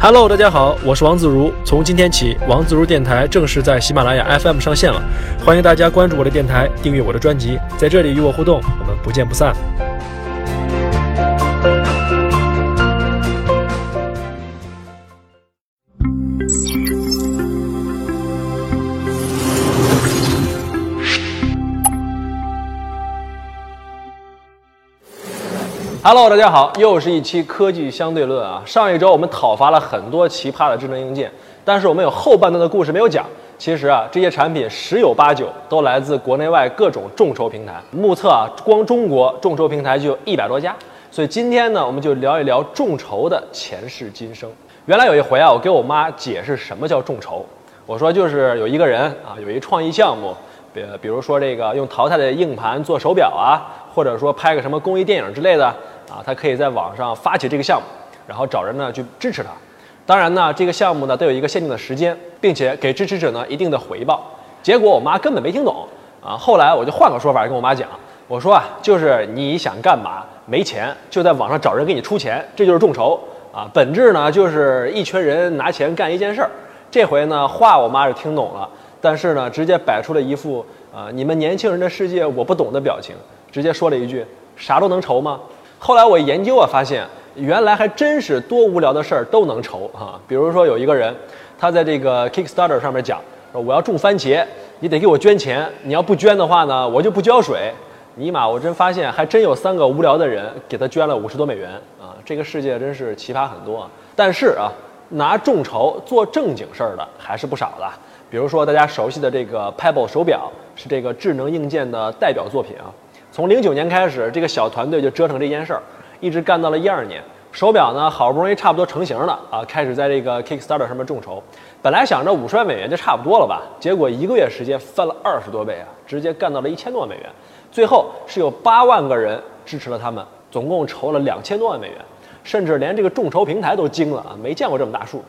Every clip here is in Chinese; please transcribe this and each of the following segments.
Hello，大家好，我是王自如。从今天起，王自如电台正式在喜马拉雅 FM 上线了，欢迎大家关注我的电台，订阅我的专辑，在这里与我互动，我们不见不散。Hello，大家好，又是一期科技相对论啊。上一周我们讨伐了很多奇葩的智能硬件，但是我们有后半段的故事没有讲。其实啊，这些产品十有八九都来自国内外各种众筹平台。目测啊，光中国众筹平台就有一百多家。所以今天呢，我们就聊一聊众筹的前世今生。原来有一回啊，我给我妈解释什么叫众筹，我说就是有一个人啊，有一创意项目，比比如说这个用淘汰的硬盘做手表啊，或者说拍个什么公益电影之类的。啊，他可以在网上发起这个项目，然后找人呢去支持他。当然呢，这个项目呢都有一个限定的时间，并且给支持者呢一定的回报。结果我妈根本没听懂啊。后来我就换个说法跟我妈讲，我说啊，就是你想干嘛没钱，就在网上找人给你出钱，这就是众筹啊。本质呢就是一群人拿钱干一件事儿。这回呢话我妈是听懂了，但是呢直接摆出了一副啊你们年轻人的世界我不懂的表情，直接说了一句啥都能筹吗？后来我研究啊，发现原来还真是多无聊的事儿都能筹哈。比如说有一个人，他在这个 Kickstarter 上面讲，说我要种番茄，你得给我捐钱，你要不捐的话呢，我就不浇水。尼玛，我真发现还真有三个无聊的人给他捐了五十多美元啊！这个世界真是奇葩很多啊。但是啊，拿众筹做正经事儿的还是不少的。比如说大家熟悉的这个 Pebble 手表，是这个智能硬件的代表作品啊。从零九年开始，这个小团队就折腾这件事儿，一直干到了一二年。手表呢，好不容易差不多成型了啊，开始在这个 Kickstarter 上面众筹。本来想着五十万美元就差不多了吧，结果一个月时间翻了二十多倍啊，直接干到了一千多万美元。最后是有八万个人支持了他们，总共筹了两千多万美元，甚至连这个众筹平台都惊了啊，没见过这么大数。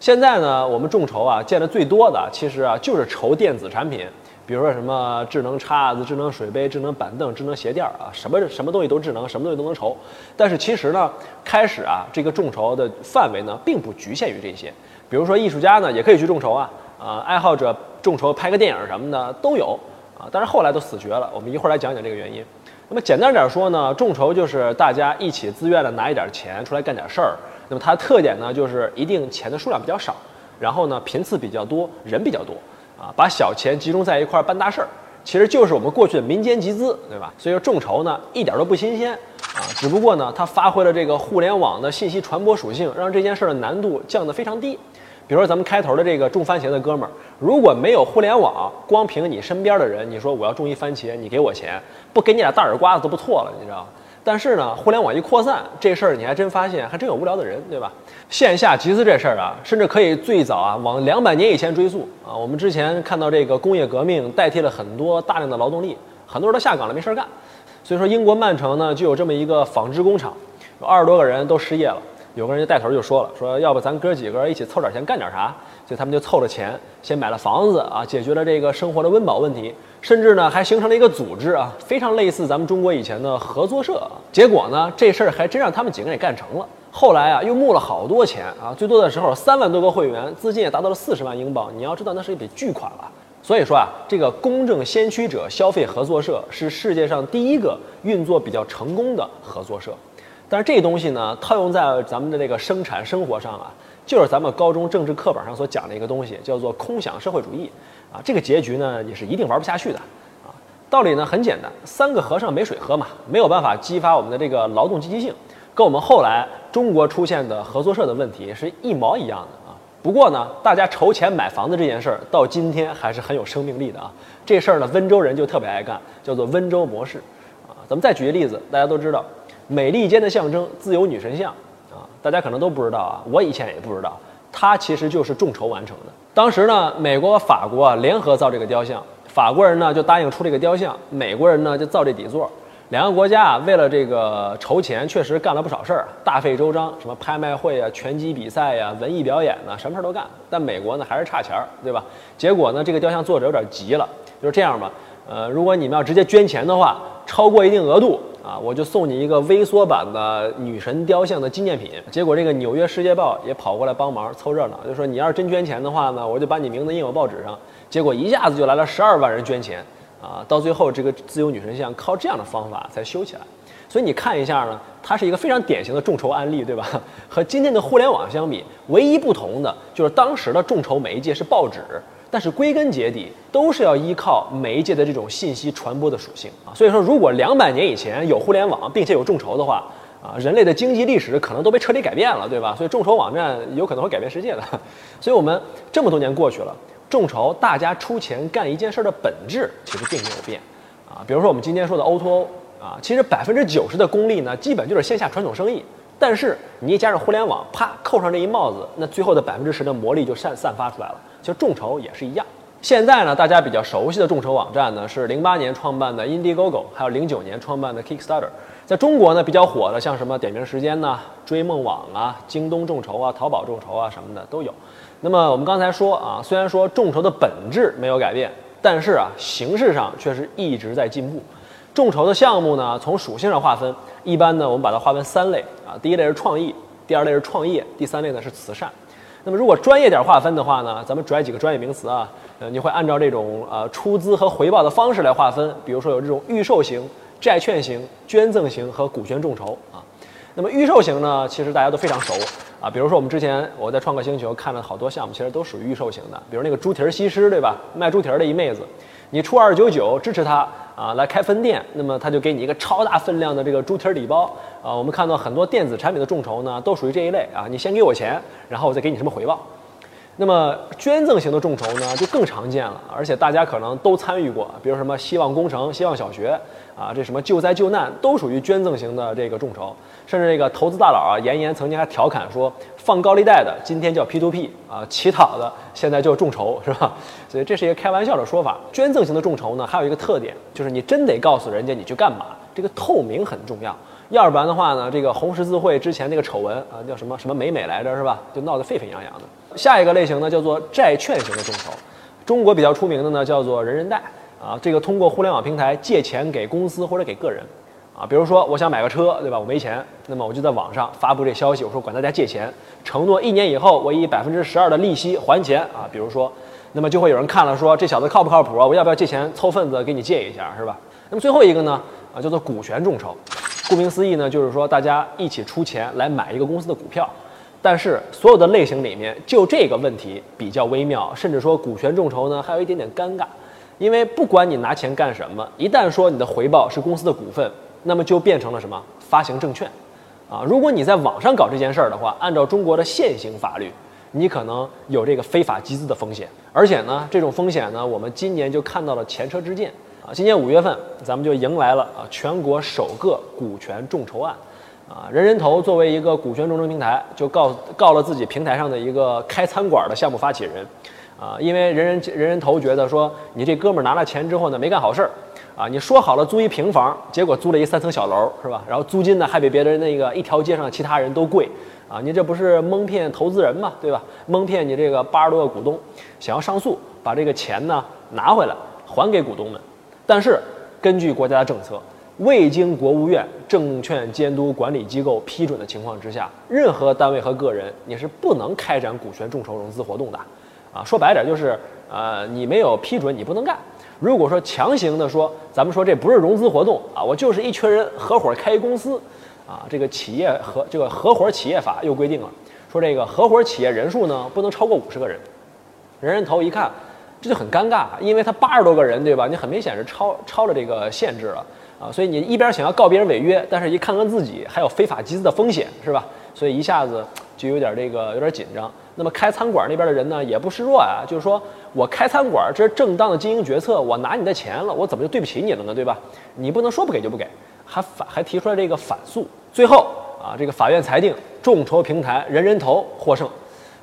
现在呢，我们众筹啊见的最多的，其实啊就是筹电子产品。比如说什么智能叉子、智能水杯、智能板凳、智能鞋垫啊，什么什么东西都智能，什么东西都能筹。但是其实呢，开始啊，这个众筹的范围呢，并不局限于这些。比如说艺术家呢，也可以去众筹啊，啊，爱好者众筹拍个电影什么的都有啊。但是后来都死绝了。我们一会儿来讲讲这个原因。那么简单点说呢，众筹就是大家一起自愿的拿一点钱出来干点事儿。那么它的特点呢，就是一定钱的数量比较少，然后呢频次比较多，人比较多。啊，把小钱集中在一块儿办大事儿，其实就是我们过去的民间集资，对吧？所以说众筹呢一点都不新鲜啊，只不过呢它发挥了这个互联网的信息传播属性，让这件事儿的难度降得非常低。比如说咱们开头的这个种番茄的哥们儿，如果没有互联网，光凭你身边的人，你说我要种一番茄，你给我钱，不给你俩大耳刮子都不错了，你知道吗？但是呢，互联网一扩散，这事儿你还真发现，还真有无聊的人，对吧？线下集资这事儿啊，甚至可以最早啊往两百年以前追溯啊。我们之前看到这个工业革命代替了很多大量的劳动力，很多人都下岗了，没事儿干。所以说，英国曼城呢就有这么一个纺织工厂，有二十多个人都失业了，有个人就带头就说了，说要不咱哥几个一起凑点钱干点啥？所以他们就凑了钱，先买了房子啊，解决了这个生活的温饱问题。甚至呢，还形成了一个组织啊，非常类似咱们中国以前的合作社。结果呢，这事儿还真让他们几个给干成了。后来啊，又募了好多钱啊，最多的时候三万多个会员，资金也达到了四十万英镑。你要知道，那是一笔巨款了。所以说啊，这个公正先驱者消费合作社是世界上第一个运作比较成功的合作社。但是这东西呢，套用在咱们的这个生产生活上啊，就是咱们高中政治课本上所讲的一个东西，叫做空想社会主义。啊，这个结局呢也是一定玩不下去的，啊，道理呢很简单，三个和尚没水喝嘛，没有办法激发我们的这个劳动积极性，跟我们后来中国出现的合作社的问题是一毛一样的啊。不过呢，大家筹钱买房子这件事儿到今天还是很有生命力的啊。这事儿呢，温州人就特别爱干，叫做温州模式，啊，咱们再举个例子，大家都知道，美利坚的象征自由女神像，啊，大家可能都不知道啊，我以前也不知道。它其实就是众筹完成的。当时呢，美国和、法国啊联合造这个雕像，法国人呢就答应出这个雕像，美国人呢就造这底座。两个国家啊为了这个筹钱，确实干了不少事儿，大费周章，什么拍卖会啊、拳击比赛呀、文艺表演呢，什么事儿都干。但美国呢还是差钱儿，对吧？结果呢，这个雕像作者有点急了，就是这样吧，呃，如果你们要直接捐钱的话，超过一定额度啊，我就送你一个微缩版的女神雕像的纪念品。结果这个纽约世界报也跑过来帮忙凑热闹，就说你要是真捐钱的话呢，我就把你名字印我报纸上。结果一下子就来了十二万人捐钱啊，到最后这个自由女神像靠这样的方法才修起来。所以你看一下呢，它是一个非常典型的众筹案例，对吧？和今天的互联网相比，唯一不同的就是当时的众筹媒介是报纸，但是归根结底都是要依靠媒介的这种信息传播的属性啊。所以说，如果两百年以前有互联网，并且有众筹的话，啊，人类的经济历史可能都被彻底改变了，对吧？所以众筹网站有可能会改变世界的。所以我们这么多年过去了，众筹大家出钱干一件事儿的本质其实并没有变啊。比如说我们今天说的 O2O。啊，其实百分之九十的功力呢，基本就是线下传统生意。但是你一加上互联网，啪扣上这一帽子，那最后的百分之十的魔力就散散发出来了。其实众筹也是一样。现在呢，大家比较熟悉的众筹网站呢，是零八年创办的 Indiegogo，还有零九年创办的 Kickstarter。在中国呢，比较火的像什么点名时间呢、追梦网啊、京东众筹啊、淘宝众筹啊什么的都有。那么我们刚才说啊，虽然说众筹的本质没有改变，但是啊，形式上却是一直在进步。众筹的项目呢，从属性上划分，一般呢，我们把它划分三类啊。第一类是创意，第二类是创业，第三类呢是慈善。那么如果专业点划分的话呢，咱们拽几个专业名词啊，呃，你会按照这种呃出资和回报的方式来划分，比如说有这种预售型、债券型、捐赠型和股权众筹啊。那么预售型呢，其实大家都非常熟啊，比如说我们之前我在创客星球看了好多项目，其实都属于预售型的，比如那个猪蹄儿西施，对吧？卖猪蹄儿的一妹子，你出二九九支持他。啊，来开分店，那么他就给你一个超大分量的这个猪蹄儿礼包啊。我们看到很多电子产品的众筹呢，都属于这一类啊。你先给我钱，然后我再给你什么回报。那么捐赠型的众筹呢，就更常见了，而且大家可能都参与过，比如什么希望工程、希望小学啊，这什么救灾救难都属于捐赠型的这个众筹。甚至这个投资大佬啊，严严曾经还调侃说，放高利贷的今天叫 P2P 啊，乞讨的现在叫众筹，是吧？所以这是一个开玩笑的说法。捐赠型的众筹呢，还有一个特点，就是你真得告诉人家你去干嘛，这个透明很重要。要不然的话呢，这个红十字会之前那个丑闻啊，叫什么什么美美来着，是吧？就闹得沸沸扬扬的。下一个类型呢，叫做债券型的众筹。中国比较出名的呢，叫做人人贷啊。这个通过互联网平台借钱给公司或者给个人啊。比如说，我想买个车，对吧？我没钱，那么我就在网上发布这消息，我说管大家借钱，承诺一年以后我以百分之十二的利息还钱啊。比如说，那么就会有人看了说这小子靠不靠谱啊？我要不要借钱凑份子给你借一下，是吧？那么最后一个呢啊，叫做股权众筹。顾名思义呢，就是说大家一起出钱来买一个公司的股票。但是所有的类型里面，就这个问题比较微妙，甚至说股权众筹呢还有一点点尴尬，因为不管你拿钱干什么，一旦说你的回报是公司的股份，那么就变成了什么发行证券，啊，如果你在网上搞这件事儿的话，按照中国的现行法律，你可能有这个非法集资的风险，而且呢，这种风险呢，我们今年就看到了前车之鉴，啊，今年五月份咱们就迎来了啊全国首个股权众筹案。啊，人人头作为一个股权众筹平台，就告告了自己平台上的一个开餐馆的项目发起人，啊，因为人人人人头觉得说你这哥们儿拿了钱之后呢，没干好事儿，啊，你说好了租一平房，结果租了一三层小楼，是吧？然后租金呢还比别人那个一条街上其他人都贵，啊，你这不是蒙骗投资人嘛，对吧？蒙骗你这个八十多个股东，想要上诉，把这个钱呢拿回来还给股东们，但是根据国家的政策。未经国务院证券监督管理机构批准的情况之下，任何单位和个人你是不能开展股权众筹融资活动的，啊，说白点就是，呃，你没有批准你不能干。如果说强行的说，咱们说这不是融资活动啊，我就是一群人合伙开一公司，啊，这个企业合这个合伙企业法又规定了，说这个合伙企业人数呢不能超过五十个人。人人头一看，这就很尴尬，因为他八十多个人对吧？你很明显是超超了这个限制了。啊，所以你一边想要告别人违约，但是一看看自己还有非法集资的风险，是吧？所以一下子就有点这个有点紧张。那么开餐馆那边的人呢，也不示弱啊，就是说我开餐馆这是正当的经营决策，我拿你的钱了，我怎么就对不起你了呢？对吧？你不能说不给就不给，还反还提出来这个反诉。最后啊，这个法院裁定众筹平台人人头获胜。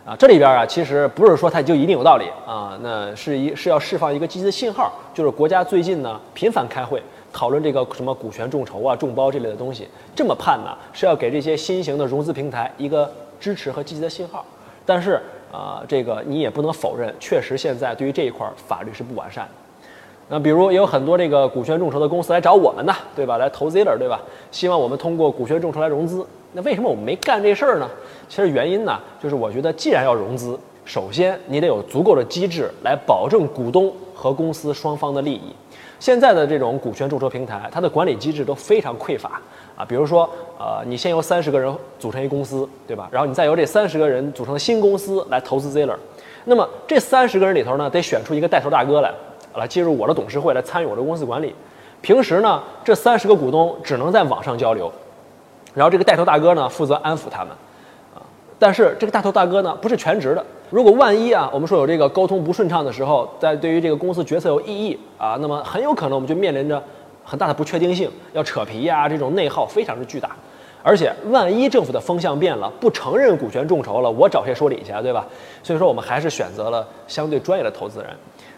啊，这里边啊，其实不是说它就一定有道理啊，那是一是要释放一个积极的信号，就是国家最近呢频繁开会。讨论这个什么股权众筹啊、众包这类的东西，这么判呢，是要给这些新型的融资平台一个支持和积极的信号。但是啊，这个你也不能否认，确实现在对于这一块法律是不完善的。那比如也有很多这个股权众筹的公司来找我们呢，对吧？来投资了，对吧？希望我们通过股权众筹来融资。那为什么我们没干这事儿呢？其实原因呢，就是我觉得既然要融资，首先你得有足够的机制来保证股东和公司双方的利益。现在的这种股权众筹平台，它的管理机制都非常匮乏啊。比如说，呃，你先由三十个人组成一公司，对吧？然后你再由这三十个人组成新公司来投资 Ziller。那么这三十个人里头呢，得选出一个带头大哥来，来进入我的董事会来参与我的公司管理。平时呢，这三十个股东只能在网上交流，然后这个带头大哥呢负责安抚他们，但是这个大头大哥呢不是全职的。如果万一啊，我们说有这个沟通不顺畅的时候，在对于这个公司决策有异议啊，那么很有可能我们就面临着很大的不确定性，要扯皮呀，这种内耗非常之巨大。而且万一政府的风向变了，不承认股权众筹了，我找谁说理去啊，对吧？所以说我们还是选择了相对专业的投资人。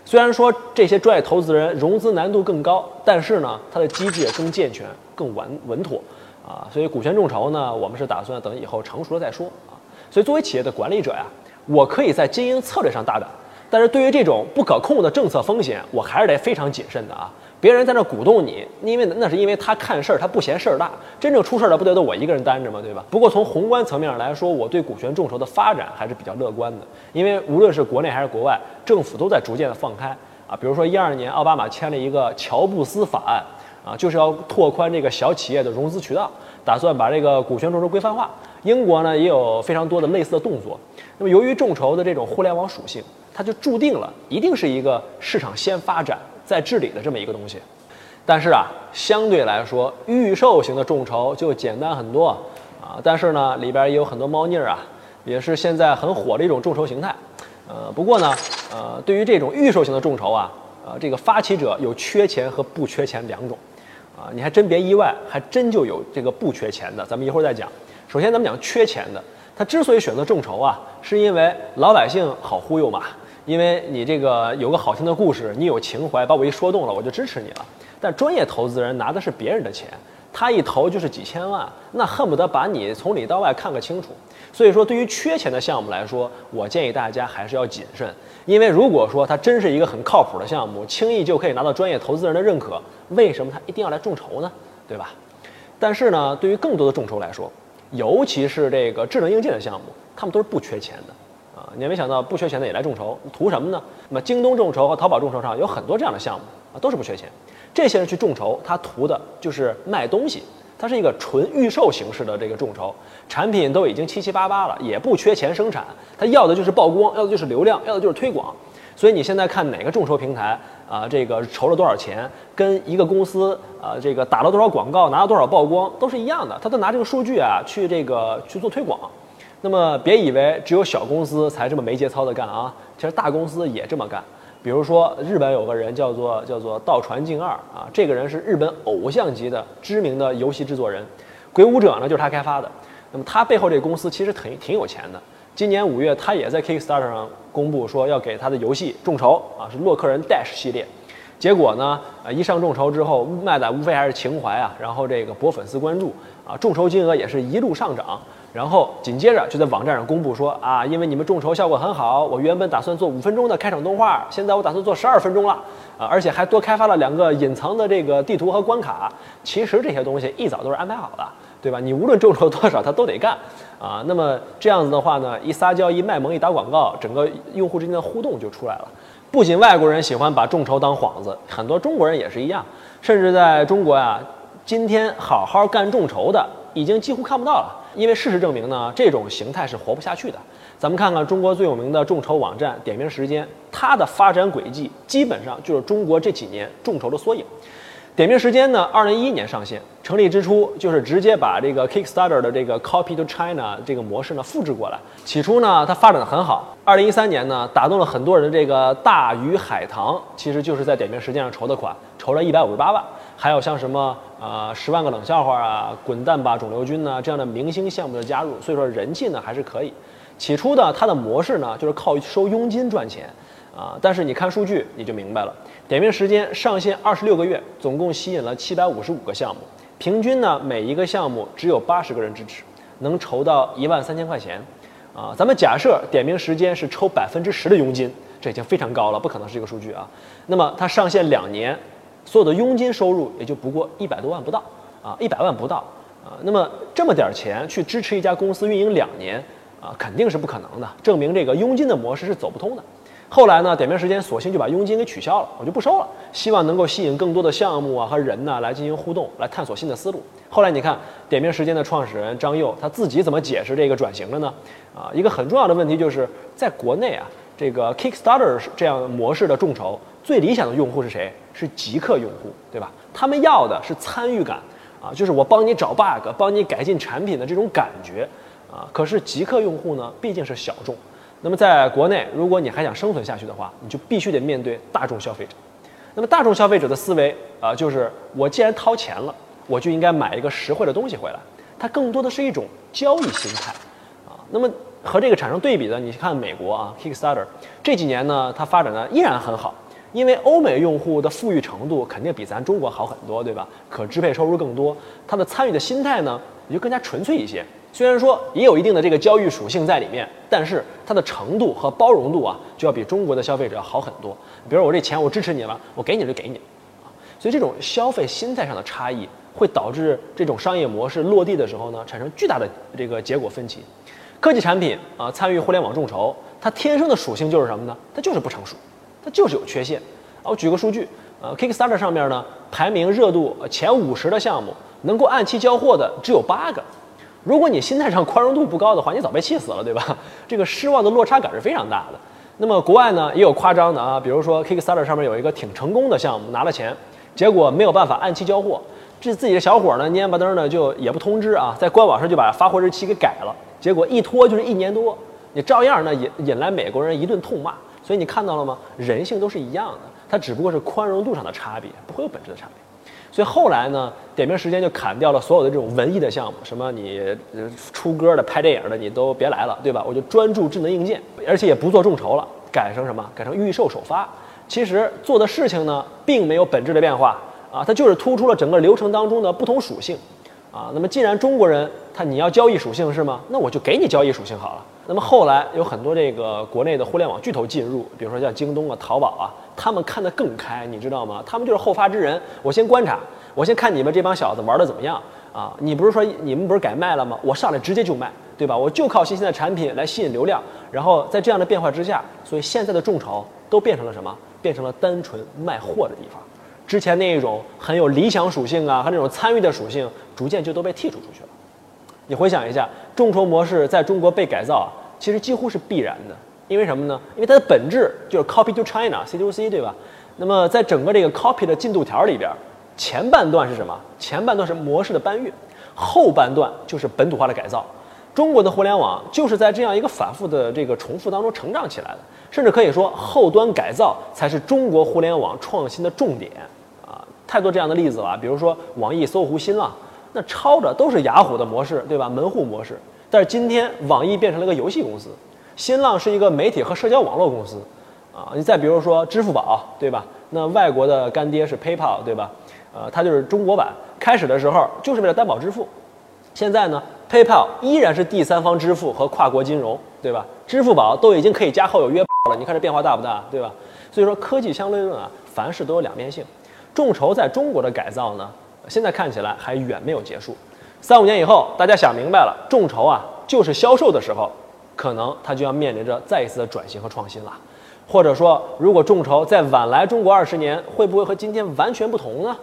虽然说这些专业投资人融资难度更高，但是呢，它的机制也更健全、更稳稳妥啊。所以股权众筹呢，我们是打算等以后成熟了再说啊。所以作为企业的管理者呀。我可以在经营策略上大胆，但是对于这种不可控的政策风险，我还是得非常谨慎的啊！别人在那鼓动你，因为那是因为他看事儿，他不嫌事儿大。真正出事儿了，不得都我一个人担着吗？对吧？不过从宏观层面上来说，我对股权众筹的发展还是比较乐观的，因为无论是国内还是国外，政府都在逐渐的放开啊。比如说一二年，奥巴马签了一个乔布斯法案啊，就是要拓宽这个小企业的融资渠道，打算把这个股权众筹规范化。英国呢也有非常多的类似的动作。那么由于众筹的这种互联网属性，它就注定了一定是一个市场先发展再治理的这么一个东西。但是啊，相对来说，预售型的众筹就简单很多啊。但是呢，里边也有很多猫腻儿啊，也是现在很火的一种众筹形态。呃，不过呢，呃，对于这种预售型的众筹啊，呃，这个发起者有缺钱和不缺钱两种。啊，你还真别意外，还真就有这个不缺钱的。咱们一会儿再讲。首先，咱们讲缺钱的，他之所以选择众筹啊，是因为老百姓好忽悠嘛。因为你这个有个好听的故事，你有情怀，把我一说动了，我就支持你了。但专业投资人拿的是别人的钱，他一投就是几千万，那恨不得把你从里到外看个清楚。所以说，对于缺钱的项目来说，我建议大家还是要谨慎。因为如果说它真是一个很靠谱的项目，轻易就可以拿到专业投资人的认可，为什么他一定要来众筹呢？对吧？但是呢，对于更多的众筹来说，尤其是这个智能硬件的项目，他们都是不缺钱的，啊，你也没想到不缺钱的也来众筹，图什么呢？那么京东众筹和淘宝众筹上有很多这样的项目啊，都是不缺钱。这些人去众筹，他图的就是卖东西，它是一个纯预售形式的这个众筹，产品都已经七七八八了，也不缺钱生产，他要的就是曝光，要的就是流量，要的就是推广。所以你现在看哪个众筹平台啊，这个筹了多少钱，跟一个公司啊，这个打了多少广告，拿了多少曝光，都是一样的。他都拿这个数据啊去这个去做推广。那么别以为只有小公司才这么没节操的干啊，其实大公司也这么干。比如说日本有个人叫做叫做道传敬二啊，这个人是日本偶像级的知名的游戏制作人，《鬼武者》呢就是他开发的。那么他背后这个公司其实挺挺有钱的。今年五月，他也在 Kickstarter 上公布说要给他的游戏众筹啊，是洛克人 Dash 系列。结果呢，啊一上众筹之后，卖的无非还是情怀啊，然后这个博粉丝关注啊，众筹金额也是一路上涨。然后紧接着就在网站上公布说啊，因为你们众筹效果很好，我原本打算做五分钟的开场动画，现在我打算做十二分钟了啊，而且还多开发了两个隐藏的这个地图和关卡。其实这些东西一早都是安排好的。对吧？你无论众筹多少，他都得干，啊，那么这样子的话呢，一撒娇、一卖萌、一打广告，整个用户之间的互动就出来了。不仅外国人喜欢把众筹当幌子，很多中国人也是一样。甚至在中国呀，今天好好干众筹的已经几乎看不到了，因为事实证明呢，这种形态是活不下去的。咱们看看中国最有名的众筹网站点名时间，它的发展轨迹基本上就是中国这几年众筹的缩影。点名时间呢？二零一一年上线，成立之初就是直接把这个 Kickstarter 的这个 Copy to China 这个模式呢复制过来。起初呢，它发展的很好。二零一三年呢，打动了很多人的这个大鱼海棠，其实就是在点名时间上筹的款，筹了一百五十八万。还有像什么呃十万个冷笑话啊，滚蛋吧肿瘤君呢这样的明星项目的加入，所以说人气呢还是可以。起初的它的模式呢就是靠收佣金赚钱。啊！但是你看数据你就明白了，点名时间上线二十六个月，总共吸引了七百五十五个项目，平均呢每一个项目只有八十个人支持，能筹到一万三千块钱。啊，咱们假设点名时间是抽百分之十的佣金，这已经非常高了，不可能是这个数据啊。那么它上线两年，所有的佣金收入也就不过一百多万不到啊，一百万不到啊。那么这么点钱去支持一家公司运营两年啊，肯定是不可能的，证明这个佣金的模式是走不通的。后来呢，点名时间索性就把佣金给取消了，我就不收了，希望能够吸引更多的项目啊和人呢来进行互动，来探索新的思路。后来你看，点名时间的创始人张佑他自己怎么解释这个转型的呢？啊，一个很重要的问题就是在国内啊，这个 Kickstarter 这样模式的众筹最理想的用户是谁？是极客用户，对吧？他们要的是参与感啊，就是我帮你找 bug，帮你改进产品的这种感觉啊。可是极客用户呢，毕竟是小众。那么在国内，如果你还想生存下去的话，你就必须得面对大众消费者。那么大众消费者的思维啊，就是我既然掏钱了，我就应该买一个实惠的东西回来。它更多的是一种交易心态啊。那么和这个产生对比的，你看美国啊，Kickstarter 这几年呢，它发展的依然很好，因为欧美用户的富裕程度肯定比咱中国好很多，对吧？可支配收入更多，它的参与的心态呢，也就更加纯粹一些。虽然说也有一定的这个交易属性在里面，但是它的程度和包容度啊，就要比中国的消费者要好很多。比如我这钱我支持你了，我给你就给你，啊，所以这种消费心态上的差异，会导致这种商业模式落地的时候呢，产生巨大的这个结果分歧。科技产品啊，参与互联网众筹，它天生的属性就是什么呢？它就是不成熟，它就是有缺陷。我举个数据，呃，Kickstarter 上面呢，排名热度前五十的项目，能够按期交货的只有八个。如果你心态上宽容度不高的话，你早被气死了，对吧？这个失望的落差感是非常大的。那么国外呢也有夸张的啊，比如说 Kickstarter 上面有一个挺成功的项目，拿了钱，结果没有办法按期交货，这自己的小伙呢蔫巴登的就也不通知啊，在官网上就把发货日期给改了，结果一拖就是一年多，你照样呢引引来美国人一顿痛骂。所以你看到了吗？人性都是一样的，它只不过是宽容度上的差别，不会有本质的差别。所以后来呢，点评时间就砍掉了所有的这种文艺的项目，什么你出歌的、拍电影的，你都别来了，对吧？我就专注智能硬件，而且也不做众筹了，改成什么？改成预售首发。其实做的事情呢，并没有本质的变化啊，它就是突出了整个流程当中的不同属性啊。那么既然中国人他你要交易属性是吗？那我就给你交易属性好了。那么后来有很多这个国内的互联网巨头进入，比如说像京东啊、淘宝啊。他们看得更开，你知道吗？他们就是后发制人。我先观察，我先看你们这帮小子玩的怎么样啊？你不是说你们不是改卖了吗？我上来直接就卖，对吧？我就靠新鲜的产品来吸引流量。然后在这样的变化之下，所以现在的众筹都变成了什么？变成了单纯卖货的地方。之前那一种很有理想属性啊和那种参与的属性，逐渐就都被剔除出去了。你回想一下，众筹模式在中国被改造啊，其实几乎是必然的。因为什么呢？因为它的本质就是 copy to China，C to C，对吧？那么在整个这个 copy 的进度条里边，前半段是什么？前半段是模式的搬运，后半段就是本土化的改造。中国的互联网就是在这样一个反复的这个重复当中成长起来的，甚至可以说后端改造才是中国互联网创新的重点！太多这样的例子了，比如说网易、搜狐、新浪，那抄着都是雅虎的模式，对吧？门户模式，但是今天网易变成了个游戏公司。新浪是一个媒体和社交网络公司，啊，你再比如说支付宝，对吧？那外国的干爹是 PayPal，对吧？呃，它就是中国版。开始的时候就是为了担保支付，现在呢，PayPal 依然是第三方支付和跨国金融，对吧？支付宝都已经可以加好友约炮了，你看这变化大不大，对吧？所以说科技相对论啊，凡事都有两面性。众筹在中国的改造呢，现在看起来还远没有结束。三五年以后，大家想明白了，众筹啊就是销售的时候。可能它就要面临着再一次的转型和创新了，或者说，如果众筹再晚来中国二十年，会不会和今天完全不同呢？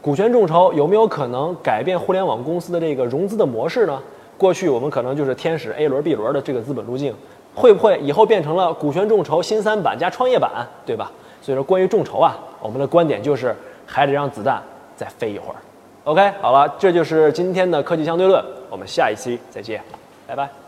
股权众筹有没有可能改变互联网公司的这个融资的模式呢？过去我们可能就是天使 A 轮、B 轮的这个资本路径，会不会以后变成了股权众筹新三板加创业板，对吧？所以说，关于众筹啊，我们的观点就是还得让子弹再飞一会儿。OK，好了，这就是今天的科技相对论，我们下一期再见，拜拜。